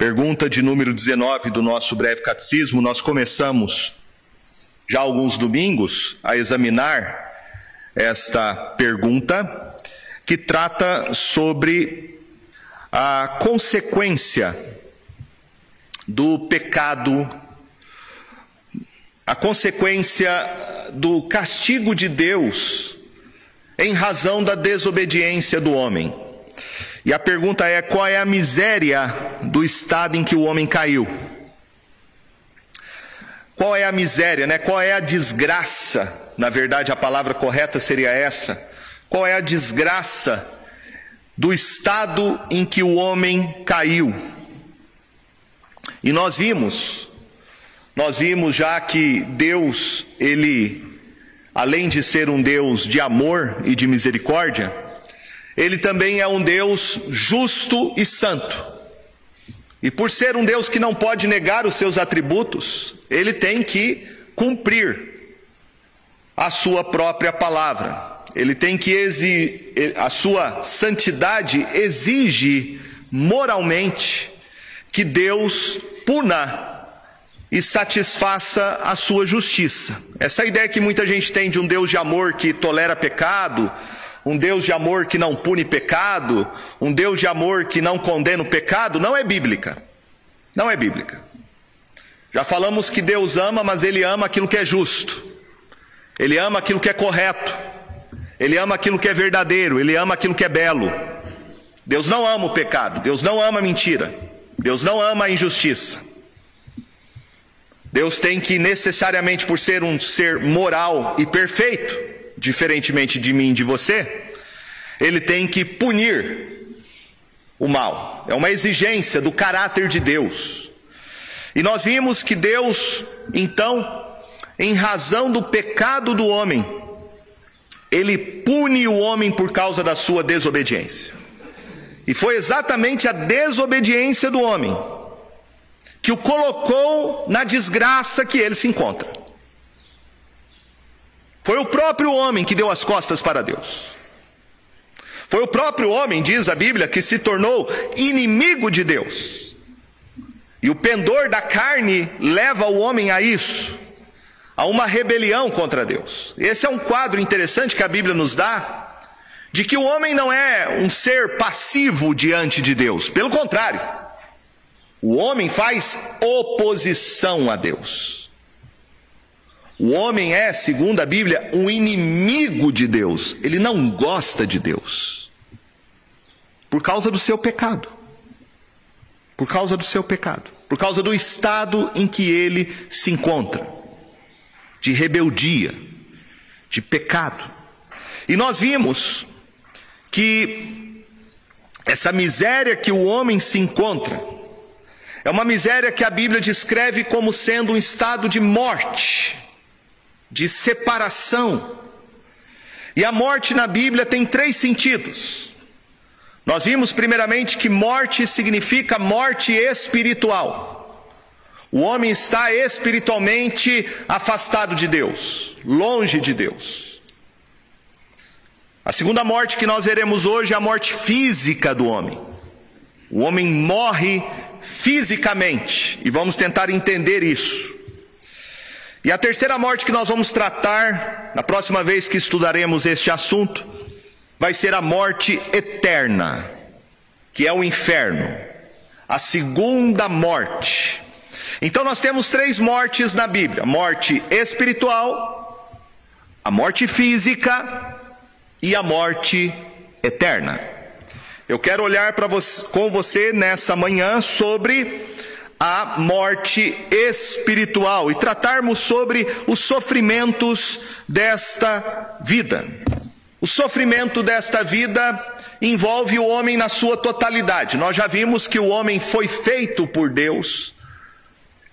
Pergunta de número 19 do nosso breve catecismo, nós começamos já alguns domingos a examinar esta pergunta que trata sobre a consequência do pecado, a consequência do castigo de Deus em razão da desobediência do homem. E a pergunta é: qual é a miséria do estado em que o homem caiu? Qual é a miséria, né? Qual é a desgraça? Na verdade, a palavra correta seria essa. Qual é a desgraça do estado em que o homem caiu? E nós vimos, nós vimos já que Deus, ele, além de ser um Deus de amor e de misericórdia, ele também é um Deus justo e santo. E por ser um Deus que não pode negar os seus atributos, ele tem que cumprir a sua própria palavra. Ele tem que exigir, a sua santidade exige moralmente que Deus puna e satisfaça a sua justiça. Essa ideia que muita gente tem de um Deus de amor que tolera pecado, um Deus de amor que não pune pecado, um Deus de amor que não condena o pecado, não é bíblica. Não é bíblica. Já falamos que Deus ama, mas Ele ama aquilo que é justo, Ele ama aquilo que é correto, Ele ama aquilo que é verdadeiro, Ele ama aquilo que é belo. Deus não ama o pecado, Deus não ama a mentira, Deus não ama a injustiça. Deus tem que necessariamente, por ser um ser moral e perfeito, diferentemente de mim e de você, ele tem que punir o mal. É uma exigência do caráter de Deus. E nós vimos que Deus, então, em razão do pecado do homem, ele pune o homem por causa da sua desobediência. E foi exatamente a desobediência do homem que o colocou na desgraça que ele se encontra. Foi o próprio homem que deu as costas para Deus. Foi o próprio homem, diz a Bíblia, que se tornou inimigo de Deus. E o pendor da carne leva o homem a isso, a uma rebelião contra Deus. Esse é um quadro interessante que a Bíblia nos dá, de que o homem não é um ser passivo diante de Deus, pelo contrário, o homem faz oposição a Deus. O homem é, segundo a Bíblia, um inimigo de Deus. Ele não gosta de Deus. Por causa do seu pecado. Por causa do seu pecado. Por causa do estado em que ele se encontra. De rebeldia. De pecado. E nós vimos que essa miséria que o homem se encontra é uma miséria que a Bíblia descreve como sendo um estado de morte de separação. E a morte na Bíblia tem três sentidos. Nós vimos primeiramente que morte significa morte espiritual. O homem está espiritualmente afastado de Deus, longe de Deus. A segunda morte que nós veremos hoje é a morte física do homem. O homem morre fisicamente, e vamos tentar entender isso. E a terceira morte que nós vamos tratar, na próxima vez que estudaremos este assunto, vai ser a morte eterna, que é o inferno, a segunda morte. Então nós temos três mortes na Bíblia: morte espiritual, a morte física e a morte eterna. Eu quero olhar você, com você nessa manhã sobre a morte espiritual e tratarmos sobre os sofrimentos desta vida. O sofrimento desta vida envolve o homem na sua totalidade. Nós já vimos que o homem foi feito por Deus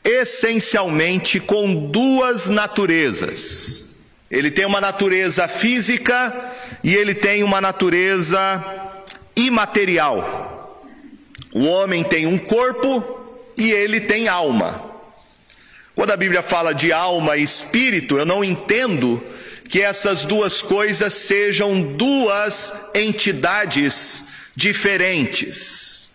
essencialmente com duas naturezas. Ele tem uma natureza física e ele tem uma natureza imaterial. O homem tem um corpo e ele tem alma. Quando a Bíblia fala de alma e espírito, eu não entendo que essas duas coisas sejam duas entidades diferentes.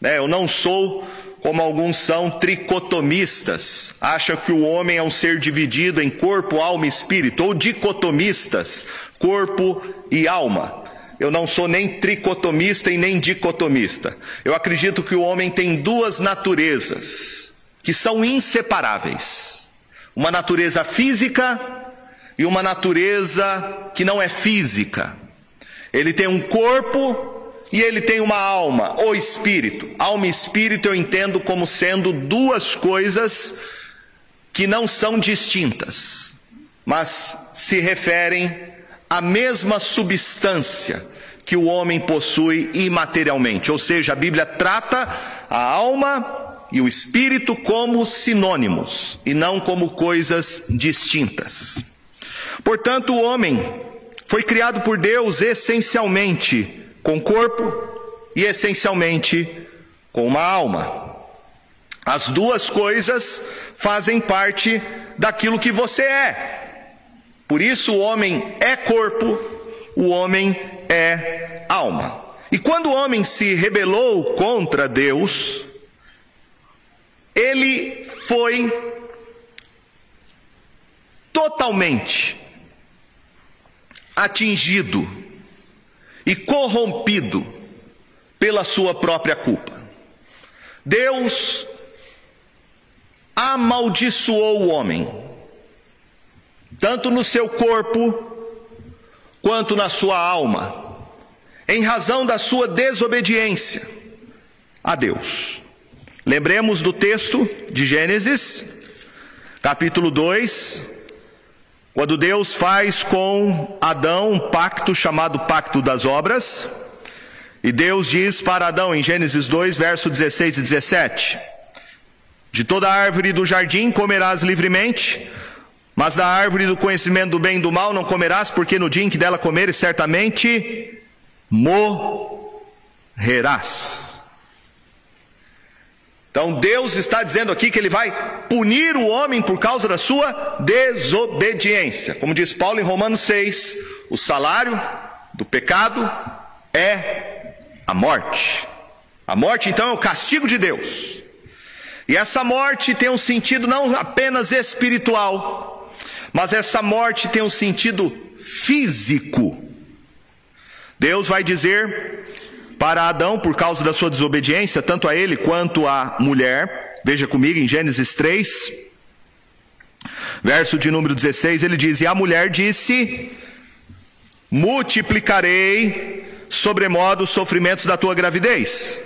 Né? Eu não sou como alguns são tricotomistas, acham que o homem é um ser dividido em corpo, alma e espírito, ou dicotomistas, corpo e alma. Eu não sou nem tricotomista e nem dicotomista. Eu acredito que o homem tem duas naturezas que são inseparáveis: uma natureza física e uma natureza que não é física. Ele tem um corpo e ele tem uma alma, ou espírito. Alma e espírito eu entendo como sendo duas coisas que não são distintas, mas se referem à mesma substância que o homem possui imaterialmente. Ou seja, a Bíblia trata a alma e o espírito como sinônimos e não como coisas distintas. Portanto, o homem foi criado por Deus essencialmente com corpo e essencialmente com uma alma. As duas coisas fazem parte daquilo que você é. Por isso o homem é corpo, o homem é alma. E quando o homem se rebelou contra Deus, ele foi totalmente atingido e corrompido pela sua própria culpa. Deus amaldiçoou o homem, tanto no seu corpo quanto na sua alma, em razão da sua desobediência a Deus. Lembremos do texto de Gênesis, capítulo 2, quando Deus faz com Adão um pacto chamado Pacto das Obras, e Deus diz para Adão em Gênesis 2, verso 16 e 17: De toda árvore do jardim comerás livremente, mas da árvore do conhecimento do bem e do mal não comerás, porque no dia em que dela comeres, certamente morrerás. Então Deus está dizendo aqui que ele vai punir o homem por causa da sua desobediência. Como diz Paulo em Romanos 6, o salário do pecado é a morte. A morte então é o castigo de Deus. E essa morte tem um sentido não apenas espiritual, mas essa morte tem um sentido físico. Deus vai dizer para Adão por causa da sua desobediência, tanto a ele quanto à mulher. Veja comigo em Gênesis 3, verso de número 16, ele diz: E a mulher disse: Multiplicarei sobremodo os sofrimentos da tua gravidez.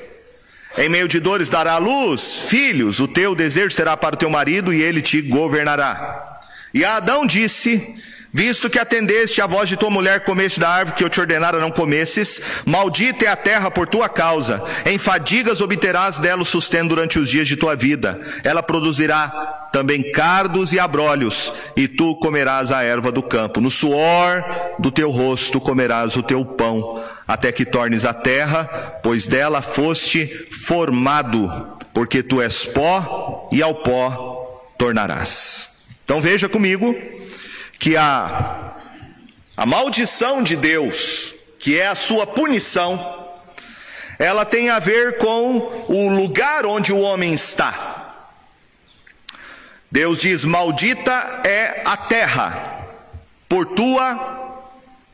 Em meio de dores dará à luz filhos, o teu desejo será para o teu marido e ele te governará. E Adão disse: Visto que atendeste à voz de tua mulher, comeste da árvore que eu te ordenara não comesses, maldita é a terra por tua causa, em fadigas obterás dela o sustento durante os dias de tua vida. Ela produzirá também cardos e abrolhos, e tu comerás a erva do campo. No suor do teu rosto comerás o teu pão, até que tornes a terra, pois dela foste formado, porque tu és pó, e ao pó tornarás. Então veja comigo que a, a maldição de Deus, que é a sua punição, ela tem a ver com o lugar onde o homem está. Deus diz: Maldita é a terra por tua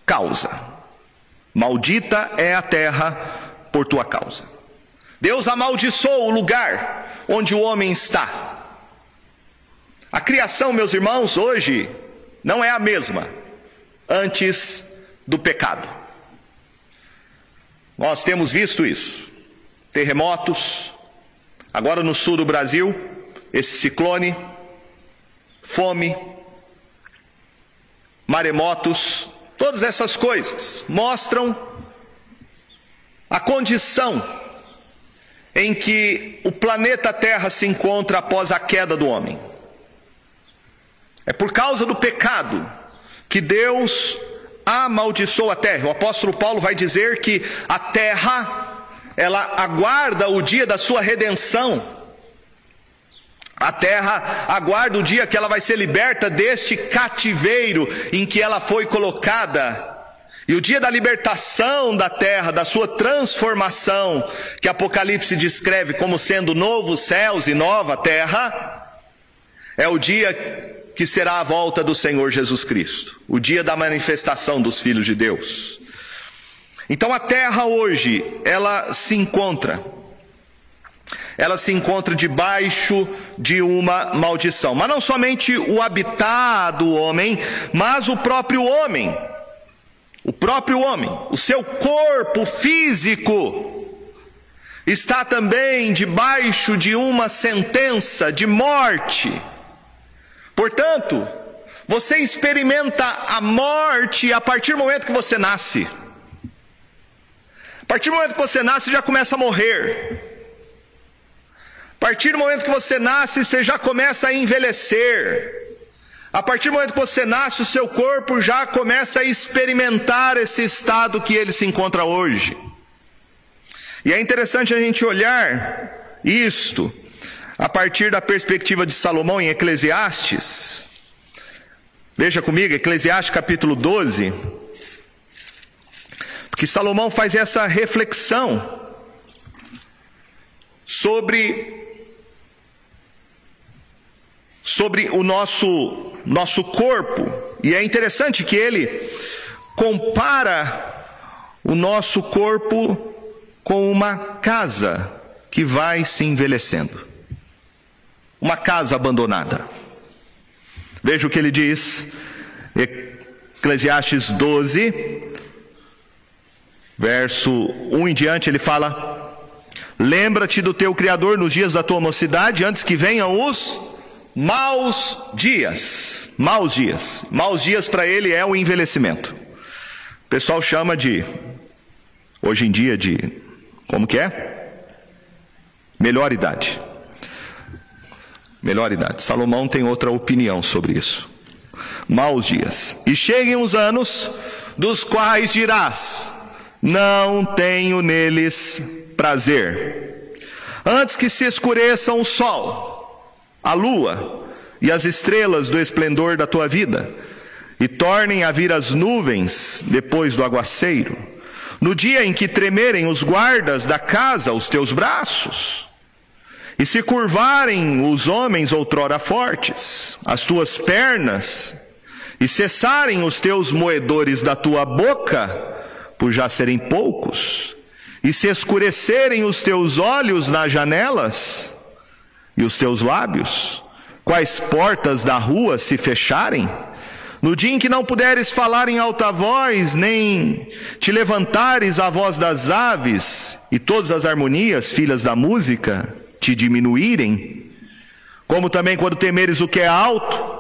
causa. Maldita é a terra por tua causa. Deus amaldiçoou o lugar onde o homem está. A criação, meus irmãos, hoje não é a mesma antes do pecado. Nós temos visto isso. Terremotos, agora no sul do Brasil, esse ciclone, fome, maremotos, todas essas coisas mostram a condição em que o planeta Terra se encontra após a queda do homem. É por causa do pecado que Deus amaldiçoou a terra. O apóstolo Paulo vai dizer que a terra, ela aguarda o dia da sua redenção. A terra aguarda o dia que ela vai ser liberta deste cativeiro em que ela foi colocada. E o dia da libertação da terra, da sua transformação, que Apocalipse descreve como sendo novos céus e nova terra, é o dia que será a volta do Senhor Jesus Cristo, o dia da manifestação dos filhos de Deus. Então a terra hoje, ela se encontra ela se encontra debaixo de uma maldição. Mas não somente o habitat do homem, mas o próprio homem. O próprio homem, o seu corpo físico, está também debaixo de uma sentença de morte. Portanto, você experimenta a morte a partir do momento que você nasce. A partir do momento que você nasce, já começa a morrer. A partir do momento que você nasce, você já começa a envelhecer. A partir do momento que você nasce, o seu corpo já começa a experimentar esse estado que ele se encontra hoje. E é interessante a gente olhar isto a partir da perspectiva de Salomão em Eclesiastes. Veja comigo, Eclesiastes capítulo 12. Porque Salomão faz essa reflexão sobre sobre o nosso nosso corpo. E é interessante que ele compara o nosso corpo com uma casa que vai se envelhecendo. Uma casa abandonada. Veja o que ele diz, Eclesiastes 12, verso 1 em diante, ele fala: Lembra-te do teu Criador nos dias da tua mocidade, antes que venham os maus dias. Maus dias. Maus dias para ele é o envelhecimento. O pessoal chama de, hoje em dia, de, como que é? Melhor idade. Melhor idade. Salomão tem outra opinião sobre isso. Maus dias. E cheguem os anos dos quais dirás: Não tenho neles prazer. Antes que se escureçam o sol a lua e as estrelas do esplendor da tua vida, e tornem a vir as nuvens depois do aguaceiro, no dia em que tremerem os guardas da casa os teus braços, e se curvarem os homens outrora fortes, as tuas pernas, e cessarem os teus moedores da tua boca, por já serem poucos, e se escurecerem os teus olhos nas janelas, e os teus lábios? Quais portas da rua se fecharem? No dia em que não puderes falar em alta voz, nem te levantares a voz das aves, e todas as harmonias, filhas da música, te diminuírem, como também quando temeres o que é alto,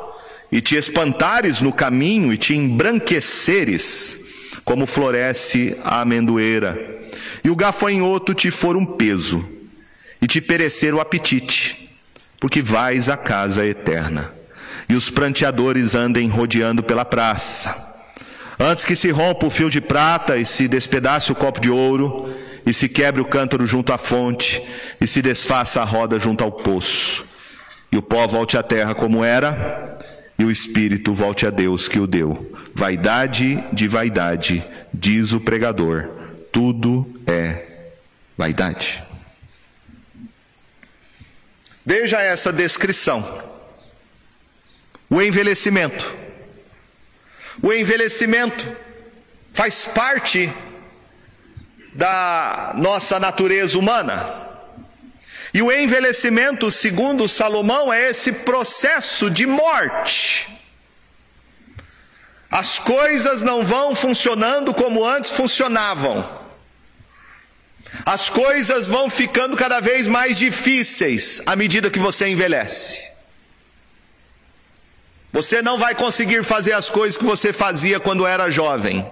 e te espantares no caminho, e te embranqueceres, como floresce a amendoeira, e o gafanhoto te for um peso, e te perecer o apetite, porque vais à casa eterna. E os pranteadores andem rodeando pela praça. Antes que se rompa o fio de prata e se despedace o copo de ouro, e se quebre o cântaro junto à fonte, e se desfaça a roda junto ao poço, e o pó volte à terra como era, e o espírito volte a Deus que o deu. Vaidade de vaidade, diz o pregador, tudo é vaidade. Veja essa descrição. O envelhecimento. O envelhecimento faz parte da nossa natureza humana. E o envelhecimento, segundo Salomão, é esse processo de morte. As coisas não vão funcionando como antes funcionavam. As coisas vão ficando cada vez mais difíceis à medida que você envelhece. Você não vai conseguir fazer as coisas que você fazia quando era jovem.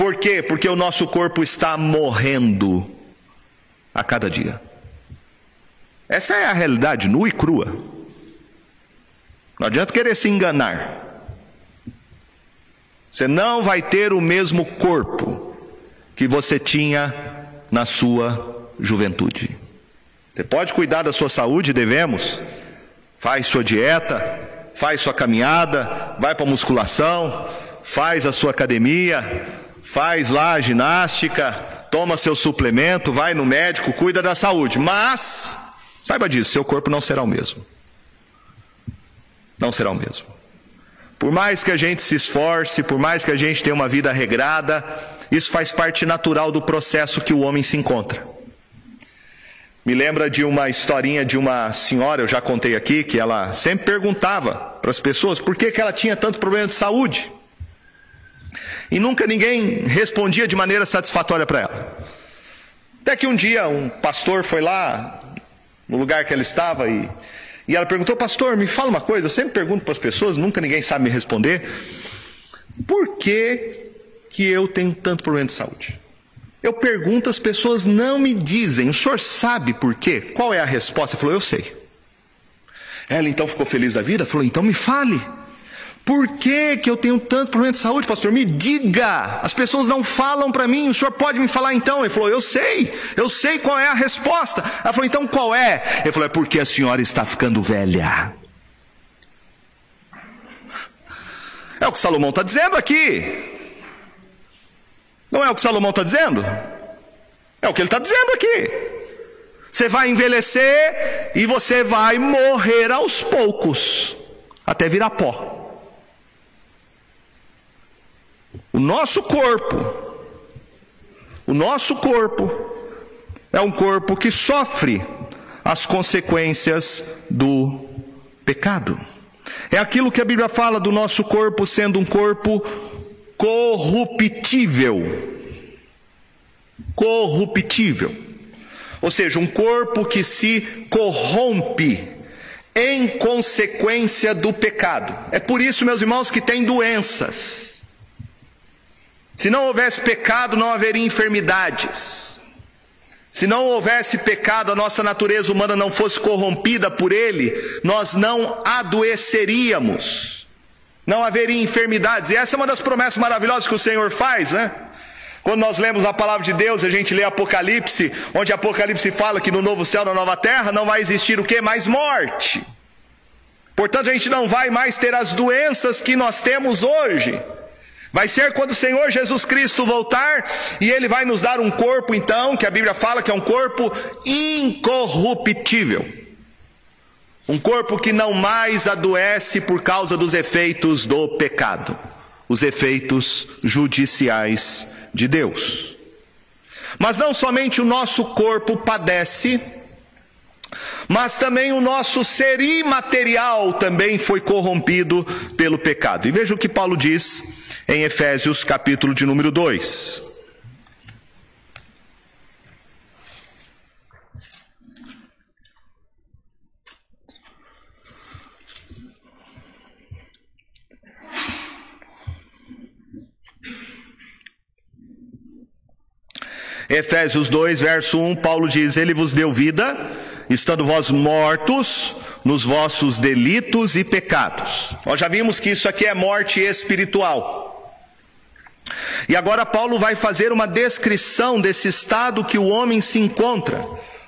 Por quê? Porque o nosso corpo está morrendo a cada dia. Essa é a realidade nua e crua. Não adianta querer se enganar. Você não vai ter o mesmo corpo que você tinha na sua juventude. Você pode cuidar da sua saúde, devemos. Faz sua dieta, faz sua caminhada, vai para musculação, faz a sua academia, faz lá a ginástica, toma seu suplemento, vai no médico, cuida da saúde. Mas, saiba disso, seu corpo não será o mesmo. Não será o mesmo. Por mais que a gente se esforce, por mais que a gente tenha uma vida regrada, isso faz parte natural do processo que o homem se encontra. Me lembra de uma historinha de uma senhora, eu já contei aqui, que ela sempre perguntava para as pessoas por que, que ela tinha tanto problema de saúde. E nunca ninguém respondia de maneira satisfatória para ela. Até que um dia um pastor foi lá, no lugar que ela estava, e, e ela perguntou: Pastor, me fala uma coisa. Eu sempre pergunto para as pessoas, nunca ninguém sabe me responder. Por que, que eu tenho tanto problema de saúde? Eu pergunto, as pessoas não me dizem. O senhor sabe por quê? Qual é a resposta? Ele falou: Eu sei. Ela então ficou feliz da vida? Falou: Então me fale. Por que, que eu tenho tanto problema de saúde, pastor? Me diga. As pessoas não falam para mim. O senhor pode me falar então? Ele falou: Eu sei. Eu sei qual é a resposta. Ela falou: Então qual é? Ele falou: É porque a senhora está ficando velha. É o que Salomão está dizendo aqui. Não é o que Salomão está dizendo? É o que ele está dizendo aqui. Você vai envelhecer e você vai morrer aos poucos, até virar pó. O nosso corpo, o nosso corpo, é um corpo que sofre as consequências do pecado. É aquilo que a Bíblia fala do nosso corpo sendo um corpo corruptível. Corruptível. Ou seja, um corpo que se corrompe em consequência do pecado. É por isso, meus irmãos, que tem doenças. Se não houvesse pecado, não haveria enfermidades. Se não houvesse pecado, a nossa natureza humana não fosse corrompida por ele, nós não adoeceríamos não haveria enfermidades. E essa é uma das promessas maravilhosas que o Senhor faz, né? Quando nós lemos a palavra de Deus, a gente lê Apocalipse, onde Apocalipse fala que no novo céu, na nova terra, não vai existir o que? Mais morte. Portanto, a gente não vai mais ter as doenças que nós temos hoje. Vai ser quando o Senhor Jesus Cristo voltar e Ele vai nos dar um corpo, então, que a Bíblia fala que é um corpo incorruptível. Um corpo que não mais adoece por causa dos efeitos do pecado, os efeitos judiciais de Deus. Mas não somente o nosso corpo padece, mas também o nosso ser imaterial também foi corrompido pelo pecado. E veja o que Paulo diz em Efésios capítulo de número 2. Efésios 2, verso 1, Paulo diz: Ele vos deu vida, estando vós mortos nos vossos delitos e pecados. Nós já vimos que isso aqui é morte espiritual. E agora Paulo vai fazer uma descrição desse estado que o homem se encontra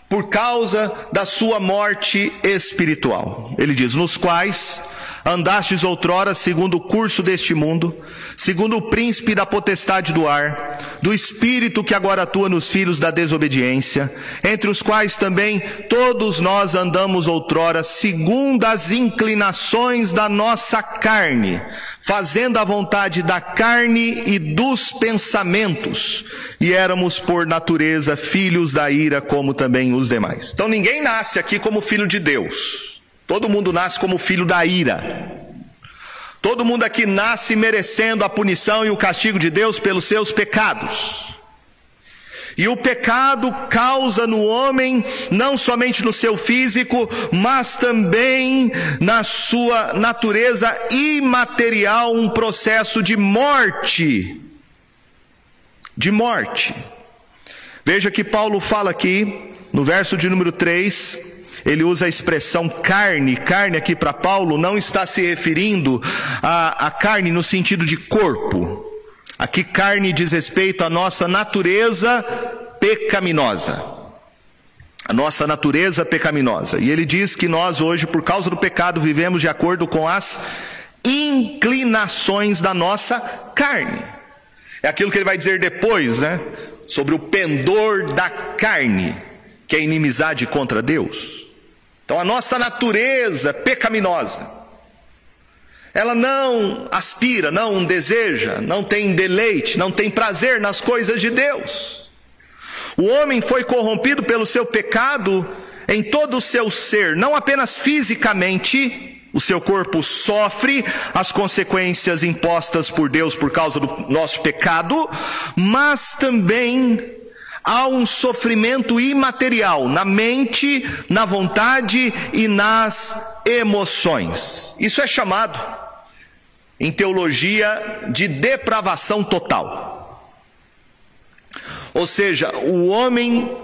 por causa da sua morte espiritual. Ele diz: Nos quais andastes outrora segundo o curso deste mundo, segundo o príncipe da potestade do ar, do espírito que agora atua nos filhos da desobediência, entre os quais também todos nós andamos outrora segundo as inclinações da nossa carne, fazendo a vontade da carne e dos pensamentos, e éramos por natureza filhos da ira como também os demais. Então ninguém nasce aqui como filho de Deus. Todo mundo nasce como filho da ira. Todo mundo aqui nasce merecendo a punição e o castigo de Deus pelos seus pecados. E o pecado causa no homem, não somente no seu físico, mas também na sua natureza imaterial, um processo de morte. De morte. Veja que Paulo fala aqui, no verso de número 3, ele usa a expressão carne. Carne aqui para Paulo não está se referindo à, carne no sentido de corpo. Aqui, carne diz respeito à nossa natureza pecaminosa. A nossa natureza pecaminosa. E ele diz que nós hoje, por causa do pecado, vivemos de acordo com as inclinações da nossa carne. É aquilo que ele vai dizer depois, né? Sobre o pendor da carne, que é inimizade contra Deus. Então a nossa natureza pecaminosa, ela não aspira, não deseja, não tem deleite, não tem prazer nas coisas de Deus. O homem foi corrompido pelo seu pecado em todo o seu ser, não apenas fisicamente, o seu corpo sofre as consequências impostas por Deus por causa do nosso pecado, mas também há um sofrimento imaterial na mente, na vontade e nas emoções. Isso é chamado, em teologia, de depravação total. Ou seja, o homem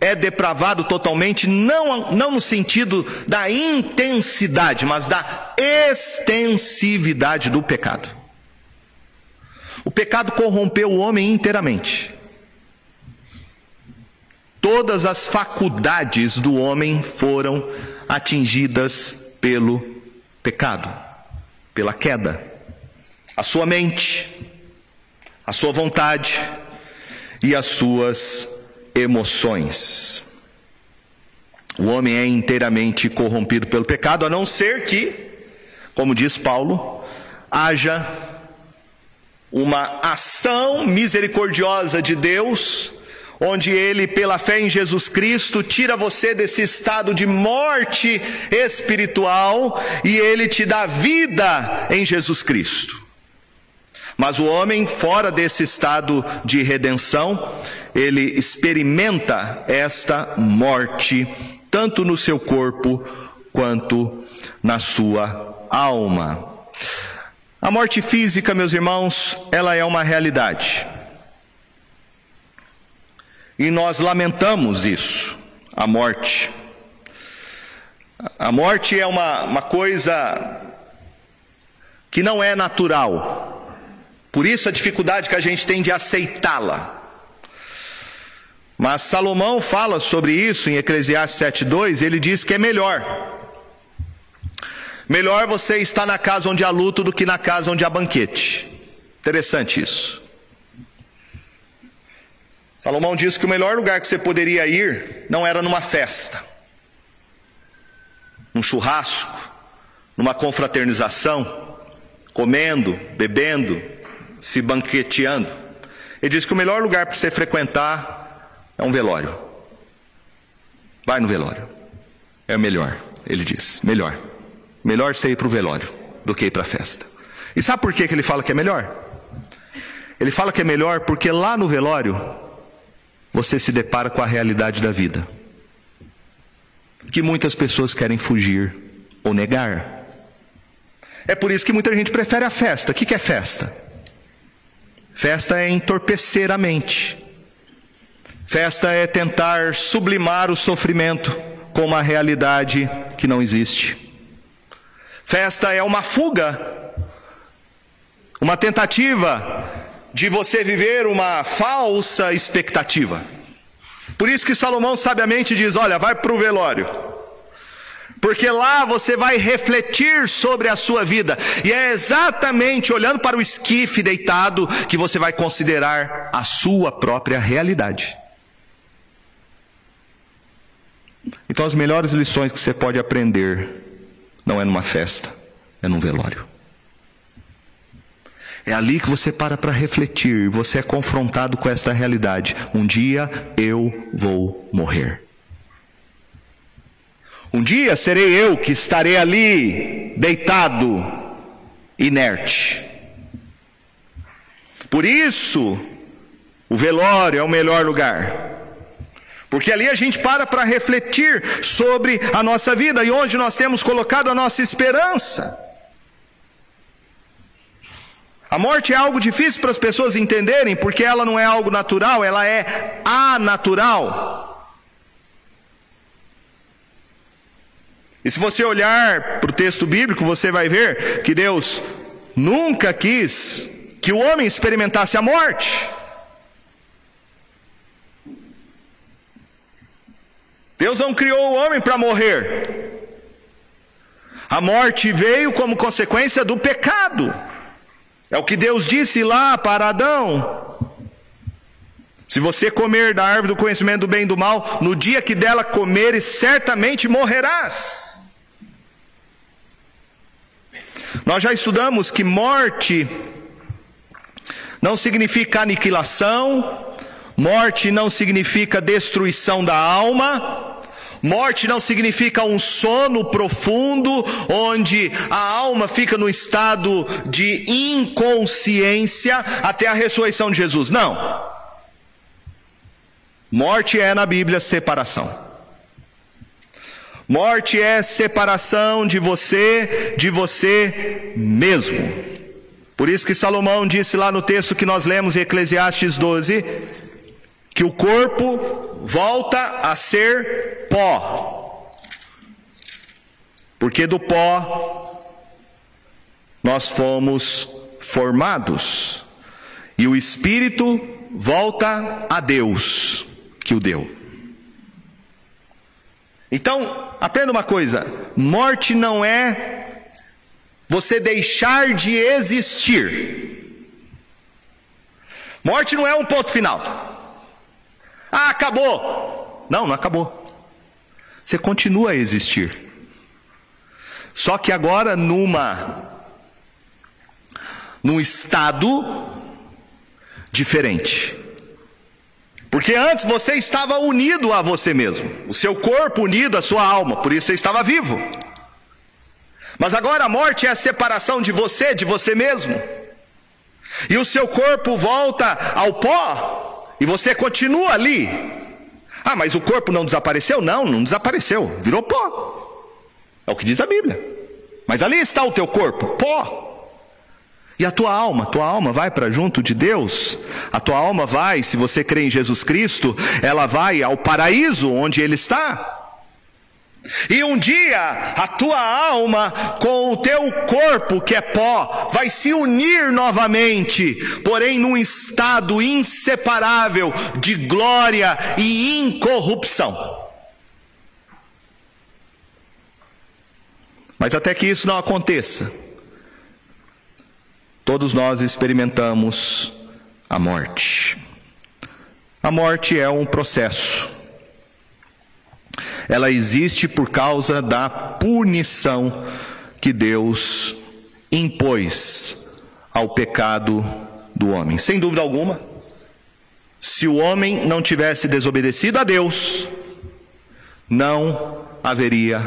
é depravado totalmente, não, não no sentido da intensidade, mas da extensividade do pecado. O pecado corrompeu o homem inteiramente. Todas as faculdades do homem foram atingidas pelo pecado, pela queda. A sua mente, a sua vontade e as suas emoções. O homem é inteiramente corrompido pelo pecado, a não ser que, como diz Paulo, haja uma ação misericordiosa de Deus, onde Ele, pela fé em Jesus Cristo, tira você desse estado de morte espiritual e Ele te dá vida em Jesus Cristo. Mas o homem, fora desse estado de redenção, ele experimenta esta morte, tanto no seu corpo quanto na sua alma. A morte física, meus irmãos, ela é uma realidade. E nós lamentamos isso, a morte. A morte é uma, uma coisa que não é natural. Por isso a dificuldade que a gente tem de aceitá-la. Mas Salomão fala sobre isso em Eclesiastes 7:2, ele diz que é melhor. Melhor você estar na casa onde há luto do que na casa onde há banquete. Interessante isso. Salomão diz que o melhor lugar que você poderia ir não era numa festa, num churrasco, numa confraternização, comendo, bebendo, se banqueteando. Ele diz que o melhor lugar para você frequentar é um velório. Vai no velório. É o melhor, ele diz. Melhor. Melhor você ir para o velório do que ir para a festa. E sabe por que, que ele fala que é melhor? Ele fala que é melhor porque lá no velório você se depara com a realidade da vida. Que muitas pessoas querem fugir ou negar. É por isso que muita gente prefere a festa. O que, é festa? Festa é entorpecer a mente. Festa é tentar sublimar o sofrimento com uma realidade que não existe. Festa é uma fuga, uma tentativa de você viver uma falsa expectativa. Por isso que Salomão sabiamente diz: olha, vai para o velório porque lá você vai refletir sobre a sua vida, e é exatamente olhando para o esquife deitado que você vai considerar a sua própria realidade. Então, as melhores lições que você pode aprender não é numa festa, é num velório. É ali que você para para refletir, você é confrontado com esta realidade. Um dia eu vou morrer. Um dia serei eu que estarei ali, deitado, inerte. Por isso, o velório é o melhor lugar. Porque ali a gente para para refletir sobre a nossa vida e onde nós temos colocado a nossa esperança. A morte é algo difícil para as pessoas entenderem, porque ela não é algo natural, ela é anatural. E se você olhar para o texto bíblico, você vai ver que Deus nunca quis que o homem experimentasse a morte. Deus não criou o homem para morrer. A morte veio como consequência do pecado. É o que Deus disse lá para Adão. Se você comer da árvore do conhecimento do bem e do mal, no dia que dela comeres, certamente morrerás. Nós já estudamos que morte não significa aniquilação, morte não significa destruição da alma, Morte não significa um sono profundo, onde a alma fica no estado de inconsciência até a ressurreição de Jesus. Não. Morte é na Bíblia separação. Morte é separação de você, de você mesmo. Por isso que Salomão disse lá no texto que nós lemos em Eclesiastes 12, que o corpo volta a ser pó. Porque do pó nós fomos formados. E o espírito volta a Deus que o deu. Então, aprenda uma coisa: morte não é você deixar de existir. Morte não é um ponto final. Ah, acabou. Não, não acabou. Você continua a existir. Só que agora numa num estado diferente. Porque antes você estava unido a você mesmo, o seu corpo unido à sua alma, por isso você estava vivo. Mas agora a morte é a separação de você, de você mesmo. E o seu corpo volta ao pó, e você continua ali. Ah, mas o corpo não desapareceu? Não, não desapareceu, virou pó. É o que diz a Bíblia. Mas ali está o teu corpo, pó. E a tua alma, tua alma vai para junto de Deus. A tua alma vai, se você crê em Jesus Cristo, ela vai ao paraíso onde ele está. E um dia a tua alma com o teu corpo, que é pó, vai se unir novamente, porém num estado inseparável de glória e incorrupção. Mas até que isso não aconteça, todos nós experimentamos a morte. A morte é um processo ela existe por causa da punição que Deus impôs ao pecado do homem. Sem dúvida alguma, se o homem não tivesse desobedecido a Deus, não haveria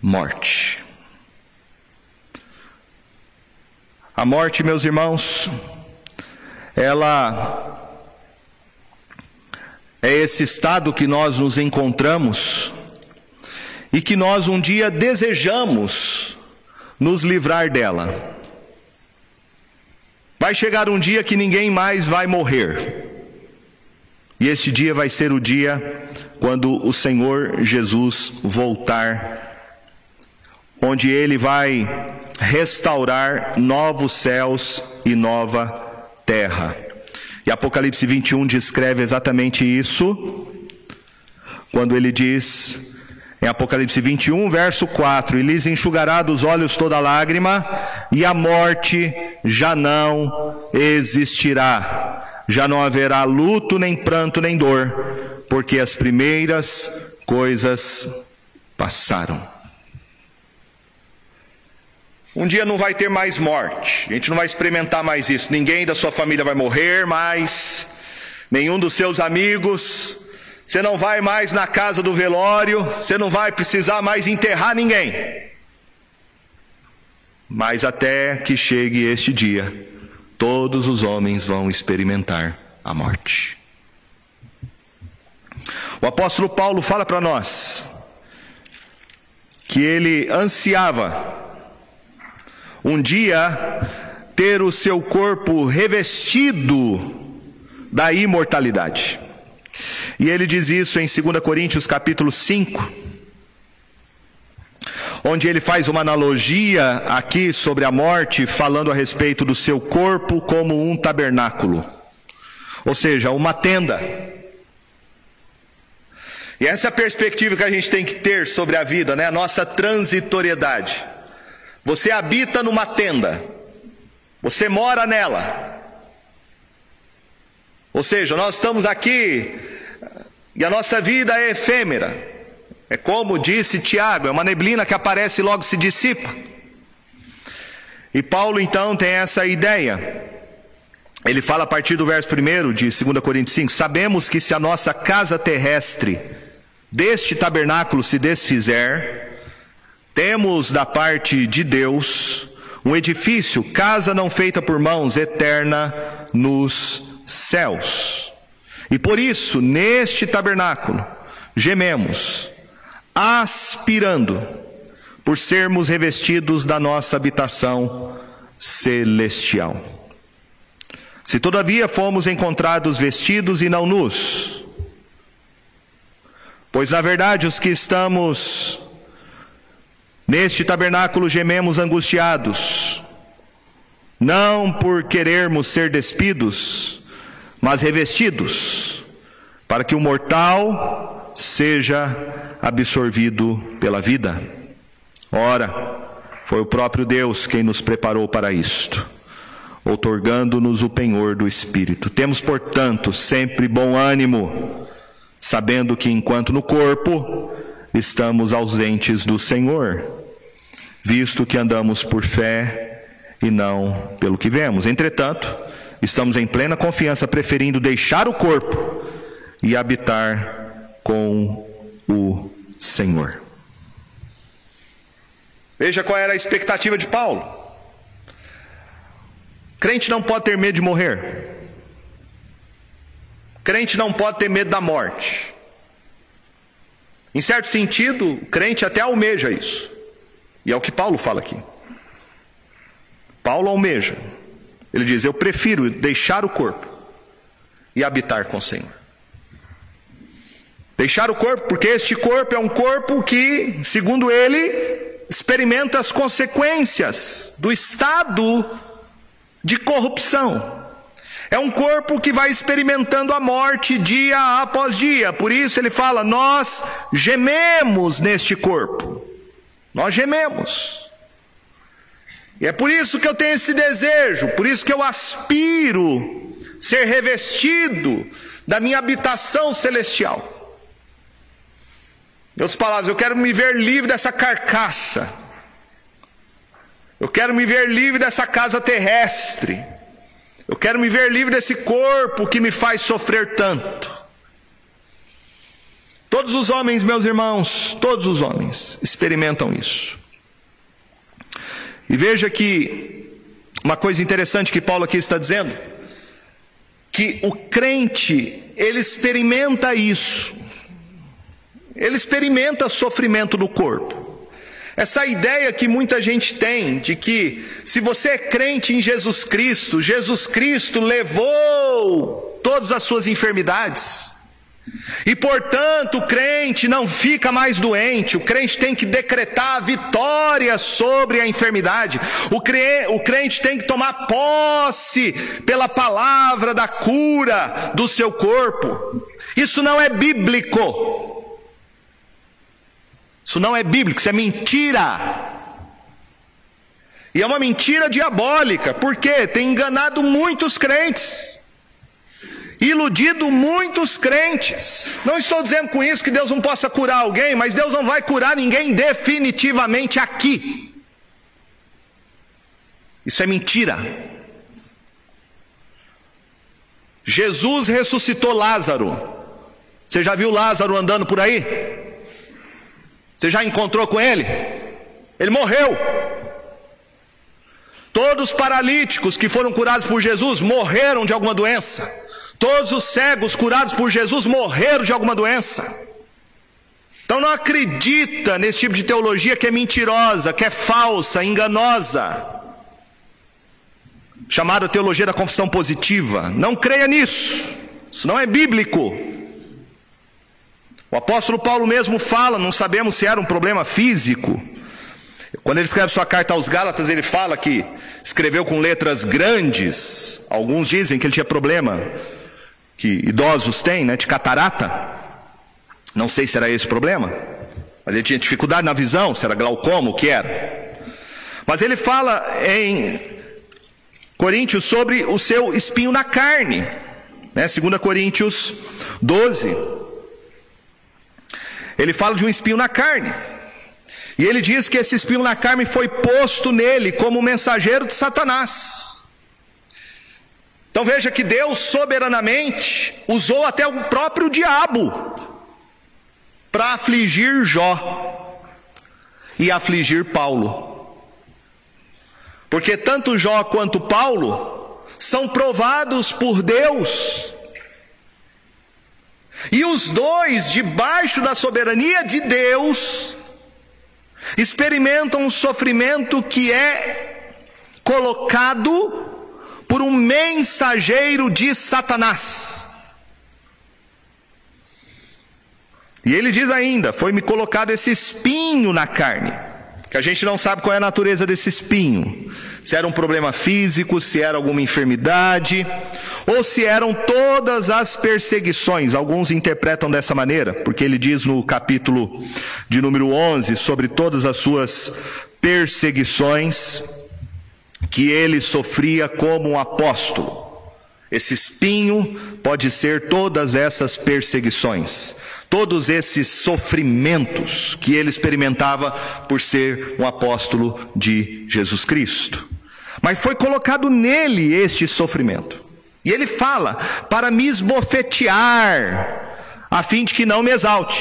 morte. A morte, meus irmãos, ela é esse estado que nós nos encontramos e que nós um dia desejamos nos livrar dela. Vai chegar um dia que ninguém mais vai morrer. E este dia vai ser o dia quando o Senhor Jesus voltar, onde ele vai restaurar novos céus e nova terra. E Apocalipse 21 descreve exatamente isso, quando ele diz, em Apocalipse 21, verso 4: E lhes enxugará dos olhos toda lágrima, e a morte já não existirá. Já não haverá luto, nem pranto, nem dor, porque as primeiras coisas passaram. Um dia não vai ter mais morte, a gente não vai experimentar mais isso. Ninguém da sua família vai morrer mais, nenhum dos seus amigos. Você não vai mais na casa do velório, você não vai precisar mais enterrar ninguém. Mas até que chegue este dia, todos os homens vão experimentar a morte. O apóstolo Paulo fala para nós que ele ansiava um dia ter o seu corpo revestido da imortalidade. E ele diz isso em 2 Coríntios capítulo 5, onde ele faz uma analogia aqui sobre a morte, falando a respeito do seu corpo como um tabernáculo, ou seja, uma tenda. E essa é a perspectiva que a gente tem que ter sobre a vida, né? A nossa transitoriedade. Você habita numa tenda. Você mora nela. Ou seja, nós estamos aqui e a nossa vida é efêmera. É como disse Tiago, é uma neblina que aparece e logo se dissipa. E Paulo então tem essa ideia. Ele fala a partir do verso 1 de 2 Coríntios 5: Sabemos que se a nossa casa terrestre deste tabernáculo se desfizer, temos da parte de Deus um edifício, casa não feita por mãos, eterna nos céus. E por isso, neste tabernáculo, gememos, aspirando por sermos revestidos da nossa habitação celestial. Se todavia fomos encontrados vestidos e não nus, pois na verdade os que estamos neste tabernáculo gememos angustiados, não por querermos ser despidos, mas revestidos, para que o mortal seja absorvido pela vida. Ora, foi o próprio Deus quem nos preparou para isto, outorgando-nos o penhor do Espírito. Temos, portanto, sempre bom ânimo, sabendo que enquanto no corpo estamos ausentes do Senhor, visto que andamos por fé e não pelo que vemos. Entretanto, estamos em plena confiança, preferindo deixar o corpo e habitar com o Senhor. Veja qual era a expectativa de Paulo. Crente não pode ter medo de morrer. Crente não pode ter medo da morte. Em certo sentido, crente até almeja isso. E é o que Paulo fala aqui. Paulo almeja. Ele diz: Eu prefiro deixar o corpo e habitar com o Senhor. Deixar o corpo, porque este corpo é um corpo que, segundo ele, experimenta as consequências do estado de corrupção. É um corpo que vai experimentando a morte dia após dia. Por isso ele fala: Nós gememos neste corpo. Nós gememos. E é por isso que eu tenho esse desejo, por isso que eu aspiro ser revestido da minha habitação celestial. Outras palavras, eu quero me ver livre dessa carcaça. Eu quero me ver livre dessa casa terrestre. Eu quero me ver livre desse corpo que me faz sofrer tanto. Todos os homens, meus irmãos, todos os homens experimentam isso. E veja que uma coisa interessante que Paulo aqui está dizendo, que o crente, ele experimenta isso. Ele experimenta sofrimento no corpo. Essa ideia que muita gente tem de que se você é crente em Jesus Cristo, Jesus Cristo levou todas as suas enfermidades. E portanto, o crente não fica mais doente, o crente tem que decretar a vitória sobre a enfermidade, o crente, o crente tem que tomar posse pela palavra da cura do seu corpo. Isso não é bíblico. Isso não é bíblico, isso é mentira. E é uma mentira diabólica, porque tem enganado muitos crentes, iludido muitos crentes. Não estou dizendo com isso que Deus não possa curar alguém, mas Deus não vai curar ninguém definitivamente aqui. Isso é mentira. Jesus ressuscitou Lázaro. Você já viu Lázaro andando por aí? Você já encontrou com ele? Ele morreu. Todos os paralíticos que foram curados por Jesus morreram de alguma doença. Todos os cegos curados por Jesus morreram de alguma doença. Então não acredita nesse tipo de teologia que é mentirosa, que é falsa, enganosa. Chamada teologia da confissão positiva. Não creia nisso. Isso não é bíblico. O apóstolo Paulo mesmo fala, não sabemos se era um problema físico. Quando ele escreve sua carta aos Gálatas, ele fala que escreveu com letras grandes. Alguns dizem que ele tinha problema que idosos têm, né, de catarata. Não sei se era esse o problema, mas ele tinha dificuldade na visão, se era glaucoma, o que era. Mas ele fala em Coríntios sobre o seu espinho na carne, né? 2 Coríntios 12. Ele fala de um espinho na carne. E ele diz que esse espinho na carne foi posto nele como mensageiro de Satanás. Então veja que Deus soberanamente usou até o próprio diabo para afligir Jó e afligir Paulo. Porque tanto Jó quanto Paulo são provados por Deus. E os dois, debaixo da soberania de Deus, experimentam um sofrimento que é colocado por um mensageiro de Satanás. E ele diz ainda: Foi-me colocado esse espinho na carne, que a gente não sabe qual é a natureza desse espinho. Se era um problema físico, se era alguma enfermidade, ou se eram todas as perseguições. Alguns interpretam dessa maneira, porque ele diz no capítulo de número 11 sobre todas as suas perseguições que ele sofria como um apóstolo. Esse espinho pode ser todas essas perseguições, todos esses sofrimentos que ele experimentava por ser um apóstolo de Jesus Cristo. Mas foi colocado nele este sofrimento. E ele fala para me esbofetear, a fim de que não me exalte.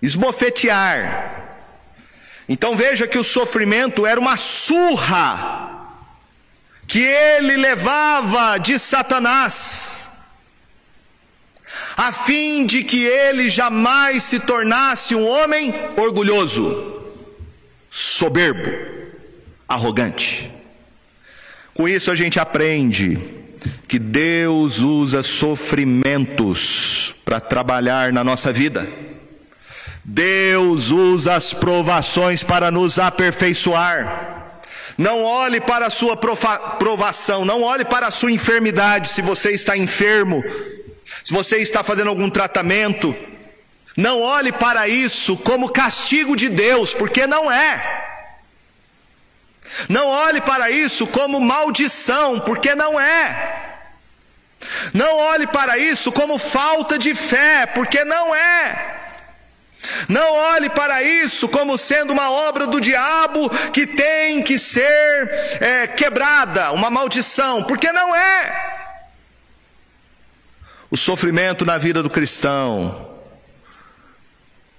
Esbofetear. Então veja que o sofrimento era uma surra que ele levava de Satanás, a fim de que ele jamais se tornasse um homem orgulhoso, soberbo arrogante. Com isso a gente aprende que Deus usa sofrimentos para trabalhar na nossa vida. Deus usa as provações para nos aperfeiçoar. Não olhe para a sua provação, não olhe para a sua enfermidade, se você está enfermo, se você está fazendo algum tratamento. Não olhe para isso como castigo de Deus, porque não é. Não olhe para isso como maldição, porque não é. Não olhe para isso como falta de fé, porque não é. Não olhe para isso como sendo uma obra do diabo que tem que ser é, quebrada, uma maldição, porque não é. O sofrimento na vida do cristão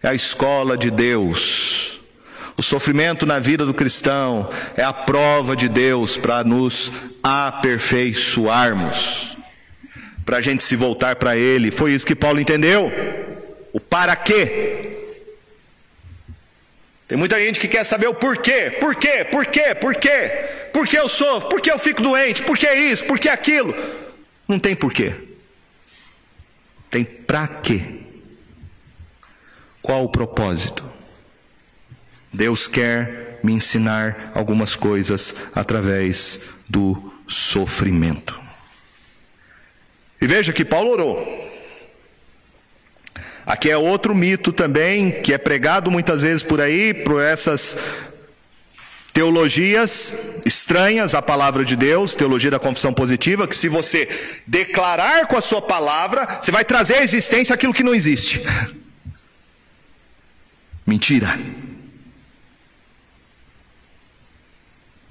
é a escola de Deus o sofrimento na vida do cristão é a prova de Deus para nos aperfeiçoarmos, para a gente se voltar para Ele. Foi isso que Paulo entendeu. O para quê? Tem muita gente que quer saber o porquê, por quê, por quê, por quê, por que eu sofro, por que eu fico doente, por que isso, por que aquilo. Não tem porquê. Tem para quê. Qual o propósito? Deus quer me ensinar algumas coisas através do sofrimento. E veja que Paulo orou. Aqui é outro mito também, que é pregado muitas vezes por aí, por essas teologias estranhas à palavra de Deus, teologia da confissão positiva, que se você declarar com a sua palavra, você vai trazer à existência aquilo que não existe. Mentira.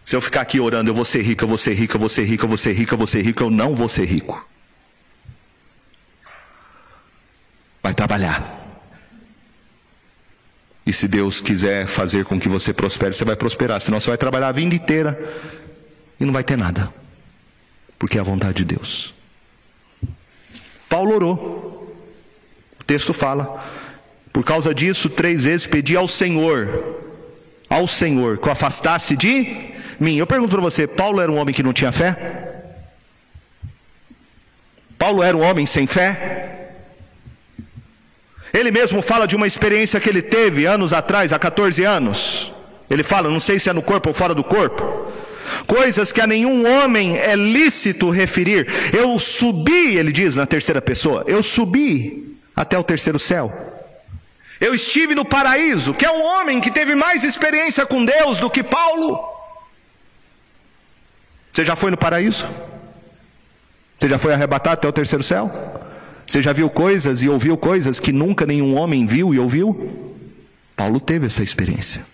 Se eu ficar aqui orando, eu vou ser rico, eu vou ser rico, eu vou ser rico, eu vou ser rico, eu vou ser rico, eu não vou ser rico. Vai trabalhar. E se Deus quiser fazer com que você prospere, você vai prosperar. Senão você vai trabalhar a vida inteira e não vai ter nada. Porque é a vontade de Deus. Paulo orou. O texto fala. Por causa disso, três vezes pedi ao Senhor, ao Senhor, que o afastasse de mim. Eu pergunto para você: Paulo era um homem que não tinha fé? Paulo era um homem sem fé? Ele mesmo fala de uma experiência que ele teve anos atrás, há 14 anos. Ele fala, não sei se é no corpo ou fora do corpo. Coisas que a nenhum homem é lícito referir. Eu subi, ele diz na terceira pessoa, eu subi até o terceiro céu. Eu estive no paraíso, que é um homem que teve mais experiência com Deus do que Paulo. Você já foi no paraíso? Você já foi arrebatado até o terceiro céu? Você já viu coisas e ouviu coisas que nunca nenhum homem viu e ouviu? Paulo teve essa experiência.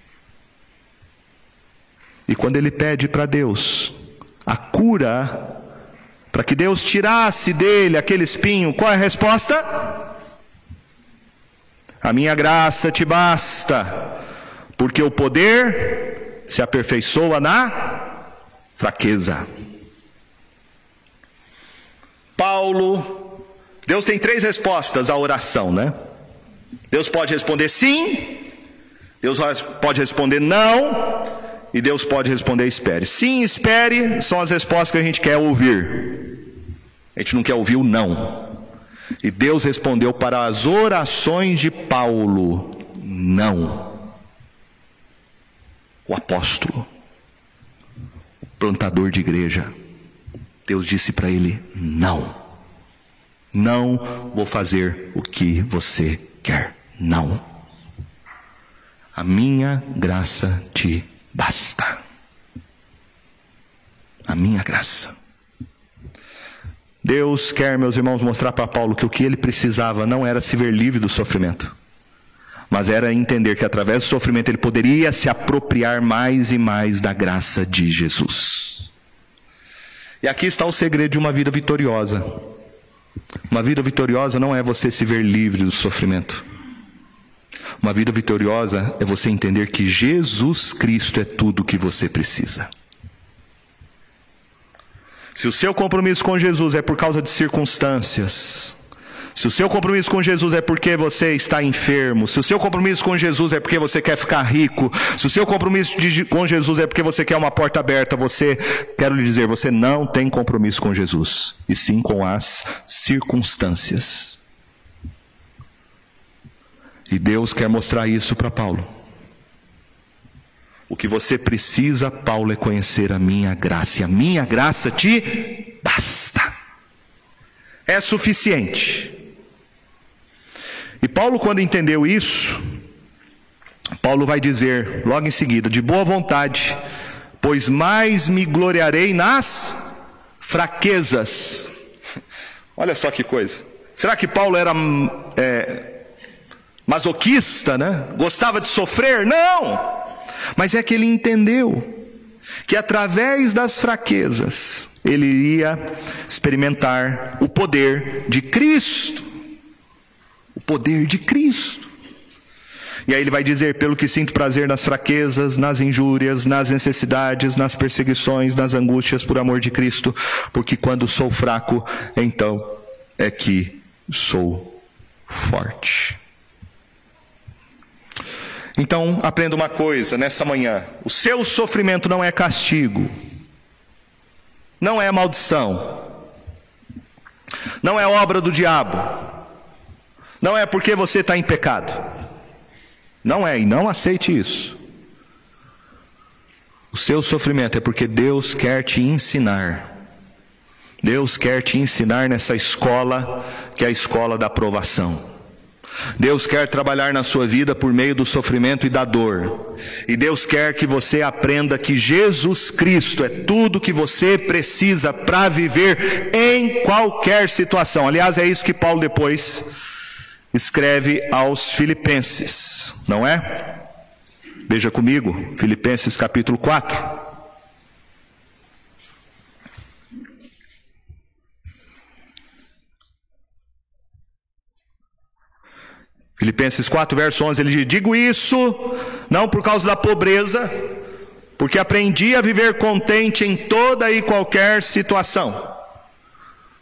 E quando ele pede para Deus a cura, para que Deus tirasse dele aquele espinho, qual é a resposta? A minha graça te basta, porque o poder se aperfeiçoa na fraqueza. Paulo, Deus tem três respostas à oração, né? Deus pode responder sim, Deus pode responder não, e Deus pode responder espere. Sim, espere são as respostas que a gente quer ouvir. A gente não quer ouvir o não. E Deus respondeu para as orações de Paulo: não. O apóstolo, o plantador de igreja, Deus disse para ele: não. Não vou fazer o que você quer. Não. A minha graça te basta. A minha graça. Deus quer, meus irmãos, mostrar para Paulo que o que ele precisava não era se ver livre do sofrimento, mas era entender que através do sofrimento ele poderia se apropriar mais e mais da graça de Jesus. E aqui está o segredo de uma vida vitoriosa. Uma vida vitoriosa não é você se ver livre do sofrimento. Uma vida vitoriosa é você entender que Jesus Cristo é tudo o que você precisa. Se o seu compromisso com Jesus é por causa de circunstâncias, se o seu compromisso com Jesus é porque você está enfermo, se o seu compromisso com Jesus é porque você quer ficar rico, se o seu compromisso de, com Jesus é porque você quer uma porta aberta, você, quero lhe dizer, você não tem compromisso com Jesus, e sim com as circunstâncias. E Deus quer mostrar isso para Paulo. O que você precisa, Paulo, é conhecer a minha graça. E a minha graça te basta. É suficiente. E Paulo, quando entendeu isso, Paulo vai dizer logo em seguida: de boa vontade, pois mais me gloriarei nas fraquezas. Olha só que coisa. Será que Paulo era é, masoquista, né? Gostava de sofrer? Não! Mas é que ele entendeu que através das fraquezas ele ia experimentar o poder de Cristo. Poder de Cristo. E aí ele vai dizer: pelo que sinto prazer nas fraquezas, nas injúrias, nas necessidades, nas perseguições, nas angústias por amor de Cristo, porque quando sou fraco, então é que sou forte. Então, aprenda uma coisa nessa manhã: o seu sofrimento não é castigo, não é maldição, não é obra do diabo, não é porque você está em pecado. Não é, e não aceite isso. O seu sofrimento é porque Deus quer te ensinar. Deus quer te ensinar nessa escola que é a escola da aprovação. Deus quer trabalhar na sua vida por meio do sofrimento e da dor. E Deus quer que você aprenda que Jesus Cristo é tudo que você precisa para viver em qualquer situação. Aliás, é isso que Paulo depois escreve aos Filipenses, não é? Veja comigo, Filipenses capítulo 4. Filipenses 4, verso 11, ele diz: Digo isso não por causa da pobreza, porque aprendi a viver contente em toda e qualquer situação.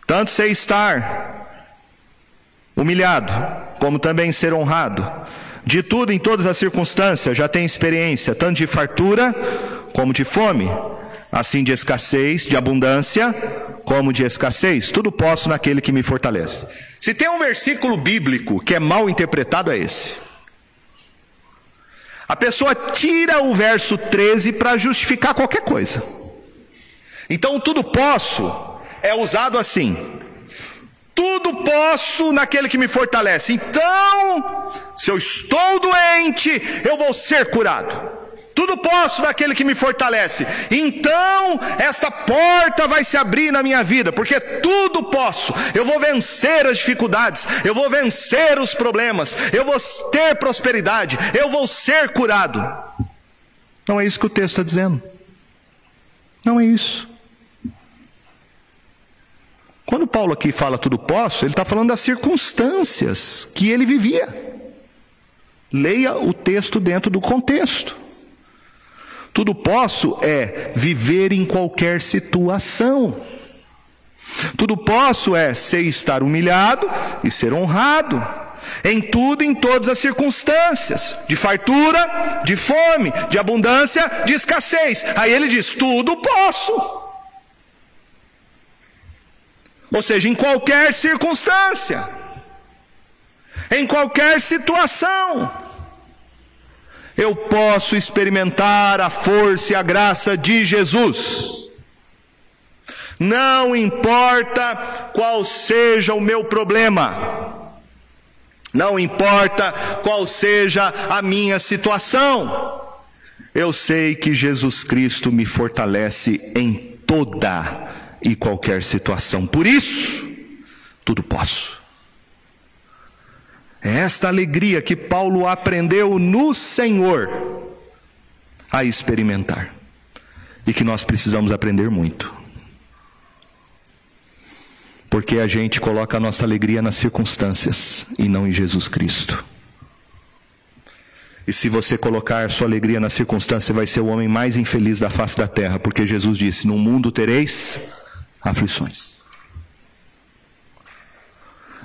Tanto sei estar humilhado, como também ser honrado. De tudo, em todas as circunstâncias, já tenho experiência, tanto de fartura como de fome, assim de escassez, de abundância, como de escassez. Tudo posso naquele que me fortalece. Se tem um versículo bíblico que é mal interpretado, é esse. A pessoa tira o verso 13 para justificar qualquer coisa. Então, tudo posso é usado assim. Tudo posso naquele que me fortalece. Então, se eu estou doente, eu vou ser curado. Tudo posso naquele que me fortalece. Então, esta porta vai se abrir na minha vida, porque tudo posso. Eu vou vencer as dificuldades, eu vou vencer os problemas, eu vou ter prosperidade, eu vou ser curado. Não é isso que o texto está dizendo. Não é isso. Quando Paulo aqui fala tudo posso, ele está falando das circunstâncias que ele vivia. Leia o texto dentro do contexto. Tudo posso é viver em qualquer situação. Tudo posso é ser estar humilhado e ser honrado. Em tudo, em todas as circunstâncias, de fartura, de fome, de abundância, de escassez. Aí ele diz: tudo posso. Ou seja, em qualquer circunstância, em qualquer situação eu posso experimentar a força e a graça de Jesus. Não importa qual seja o meu problema, não importa qual seja a minha situação, eu sei que Jesus Cristo me fortalece em toda e qualquer situação. Por isso, tudo posso. É esta alegria que Paulo aprendeu no Senhor a experimentar e que nós precisamos aprender muito. Porque a gente coloca a nossa alegria nas circunstâncias e não em Jesus Cristo. E se você colocar sua alegria na circunstância, você vai ser o homem mais infeliz da face da terra, porque Jesus disse: No mundo tereis aflições.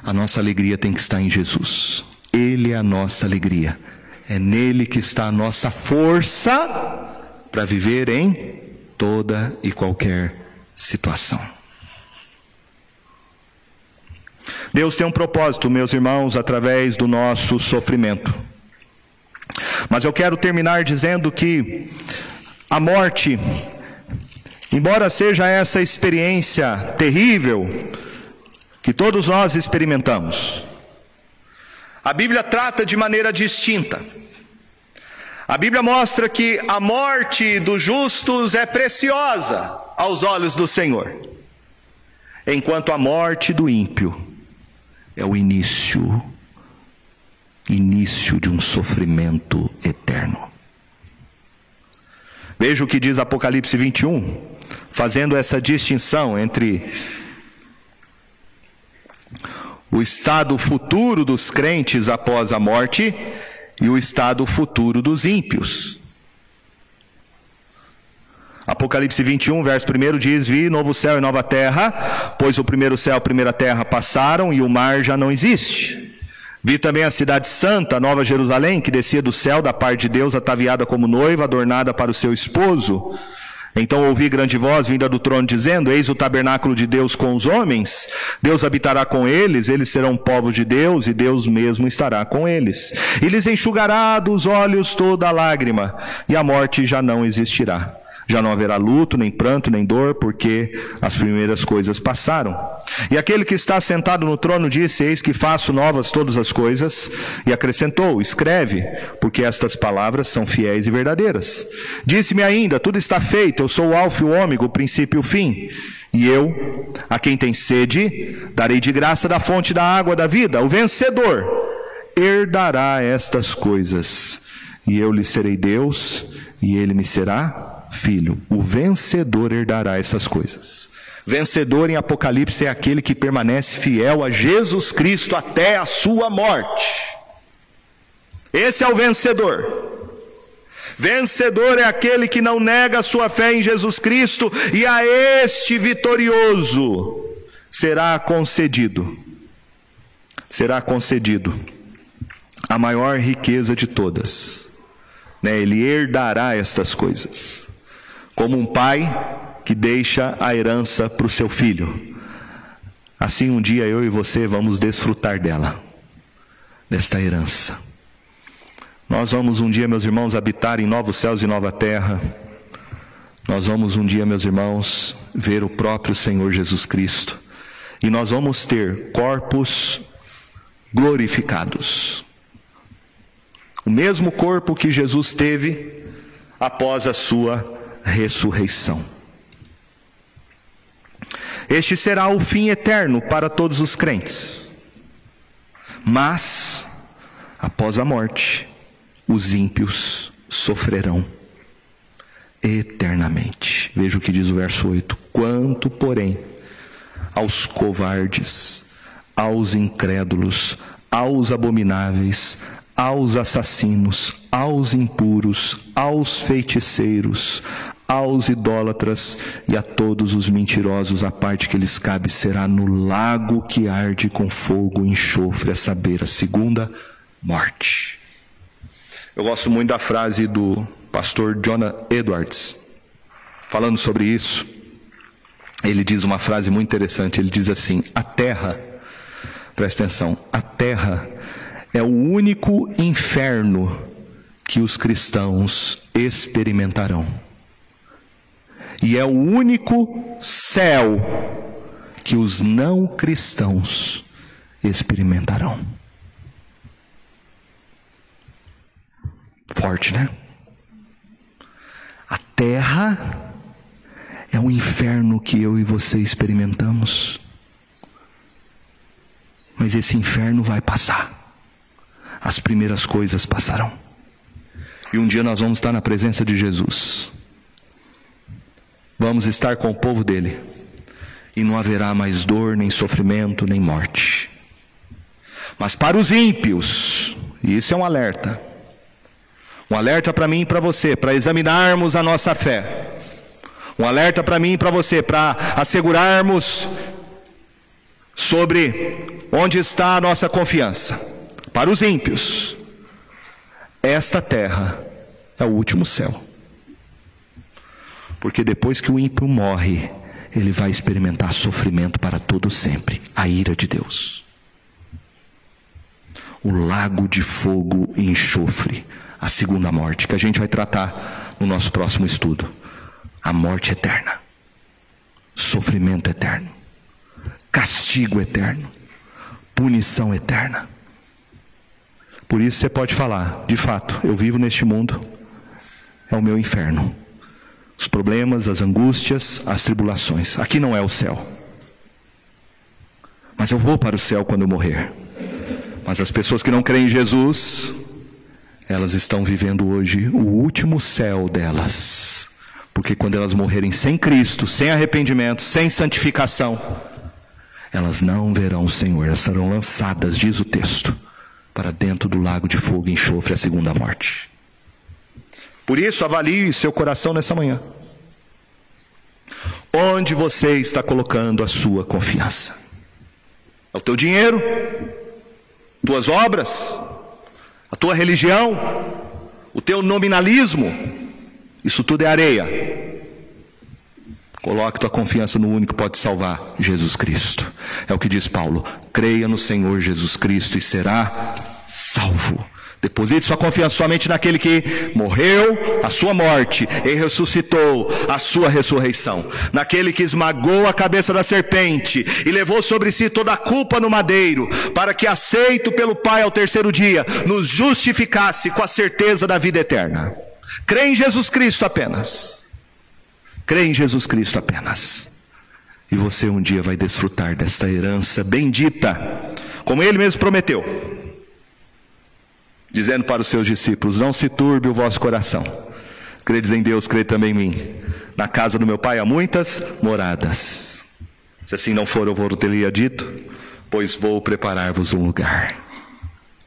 A nossa alegria tem que estar em Jesus. Ele é a nossa alegria. É nele que está a nossa força para viver em toda e qualquer situação. Deus tem um propósito, meus irmãos, através do nosso sofrimento. Mas eu quero terminar dizendo que a morte, embora seja essa experiência terrível, que todos nós experimentamos. A Bíblia trata de maneira distinta. A Bíblia mostra que a morte dos justos é preciosa aos olhos do Senhor, enquanto a morte do ímpio é o início início de um sofrimento eterno. Veja o que diz Apocalipse 21, fazendo essa distinção entre o estado futuro dos crentes após a morte e o estado futuro dos ímpios. Apocalipse 21, verso 1 diz: Vi novo céu e nova terra, pois o primeiro céu e a primeira terra passaram e o mar já não existe. Vi também a cidade santa, Nova Jerusalém, que descia do céu da parte de Deus, ataviada como noiva, adornada para o seu esposo. Então ouvi grande voz vinda do trono dizendo: Eis o tabernáculo de Deus com os homens, Deus habitará com eles, eles serão povo de Deus e Deus mesmo estará com eles. E lhes enxugará dos olhos toda lágrima, e a morte já não existirá. Já não haverá luto, nem pranto, nem dor, porque as primeiras coisas passaram. E aquele que está sentado no trono disse: Eis que faço novas todas as coisas. E acrescentou: Escreve, porque estas palavras são fiéis e verdadeiras. Disse-me ainda: Tudo está feito, eu sou o Alfa e o Ômega, o princípio e o fim. E eu, a quem tem sede, darei de graça da fonte da água da vida. O vencedor herdará estas coisas. E eu lhe serei Deus, e ele me será filho. O vencedor herdará essas coisas. Vencedor em Apocalipse é aquele que permanece fiel a Jesus Cristo até a sua morte. Esse é o vencedor. Vencedor é aquele que não nega sua fé em Jesus Cristo, e a este vitorioso será concedido, será concedido a maior riqueza de todas. Né? Ele herdará estas coisas como um pai que deixa a herança para o seu filho. Assim um dia eu e você vamos desfrutar dela, desta herança. Nós vamos um dia, meus irmãos, habitar em novos céus e nova terra. Nós vamos um dia, meus irmãos, ver o próprio Senhor Jesus Cristo. E nós vamos ter corpos glorificados. O mesmo corpo que Jesus teve após a sua ressurreição. Este será o fim eterno para todos os crentes. Mas, após a morte, os ímpios sofrerão eternamente. Veja o que diz o verso 8: Quanto, porém, aos covardes, aos incrédulos, aos abomináveis, aos assassinos, aos impuros, aos feiticeiros, aos idólatras e a todos os mentirosos, a parte que lhes cabe será no lago que arde com fogo e enxofre, a saber, a segunda morte. Eu gosto muito da frase do pastor Jonah Edwards, falando sobre isso. Ele diz uma frase muito interessante. Ele diz assim: A terra, presta atenção, a terra é o único inferno que os cristãos experimentarão e é o único céu que os não cristãos experimentarão. Forte, né? A terra é um inferno que eu e você experimentamos. Mas esse inferno vai passar. As primeiras coisas passarão. E um dia nós vamos estar na presença de Jesus. Vamos estar com o povo dele. E não haverá mais dor, nem sofrimento, nem morte. Mas para os ímpios, e isso é um alerta. Um alerta para mim e para você, para examinarmos a nossa fé. Um alerta para mim e para você, para assegurarmos sobre onde está a nossa confiança. Para os ímpios, esta terra é o último céu. Porque depois que o ímpio morre, ele vai experimentar sofrimento para todo sempre a ira de Deus. O lago de fogo e enxofre, a segunda morte, que a gente vai tratar no nosso próximo estudo. A morte eterna, sofrimento eterno, castigo eterno, punição eterna. Por isso você pode falar, de fato, eu vivo neste mundo, é o meu inferno os problemas, as angústias, as tribulações. Aqui não é o céu. Mas eu vou para o céu quando eu morrer. Mas as pessoas que não creem em Jesus, elas estão vivendo hoje o último céu delas. Porque quando elas morrerem sem Cristo, sem arrependimento, sem santificação, elas não verão o Senhor, elas serão lançadas, diz o texto, para dentro do lago de fogo e enxofre, a segunda morte. Por isso, avalie seu coração nessa manhã. Onde você está colocando a sua confiança? É o teu dinheiro? Tuas obras? A tua religião? O teu nominalismo? Isso tudo é areia. Coloque tua confiança no único que pode salvar, Jesus Cristo. É o que diz Paulo: creia no Senhor Jesus Cristo e será salvo. Deposite sua confiança somente naquele que morreu a sua morte e ressuscitou a sua ressurreição. Naquele que esmagou a cabeça da serpente e levou sobre si toda a culpa no madeiro, para que, aceito pelo Pai ao terceiro dia, nos justificasse com a certeza da vida eterna. Crê em Jesus Cristo apenas. Crê em Jesus Cristo apenas. E você um dia vai desfrutar desta herança bendita, como ele mesmo prometeu dizendo para os seus discípulos: Não se turbe o vosso coração. Credes em Deus, crede também em mim. Na casa do meu pai há muitas moradas. Se assim não for, eu vou teria dito, pois vou preparar-vos um lugar.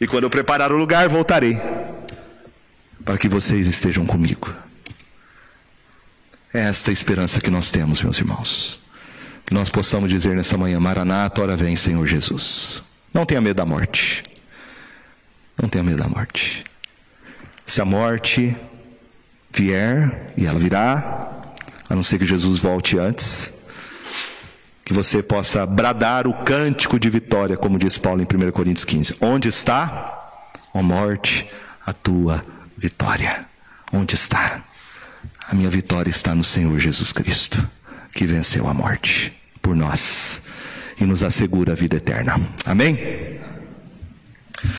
E quando eu preparar o lugar, voltarei, para que vocês estejam comigo. É esta a esperança que nós temos, meus irmãos. Que nós possamos dizer nessa manhã: Maranata, ora vem, Senhor Jesus. Não tenha medo da morte. Não tenha medo da morte. Se a morte vier, e ela virá, a não ser que Jesus volte antes, que você possa bradar o cântico de vitória, como diz Paulo em 1 Coríntios 15. Onde está, ó morte, a tua vitória? Onde está? A minha vitória está no Senhor Jesus Cristo, que venceu a morte por nós e nos assegura a vida eterna. Amém?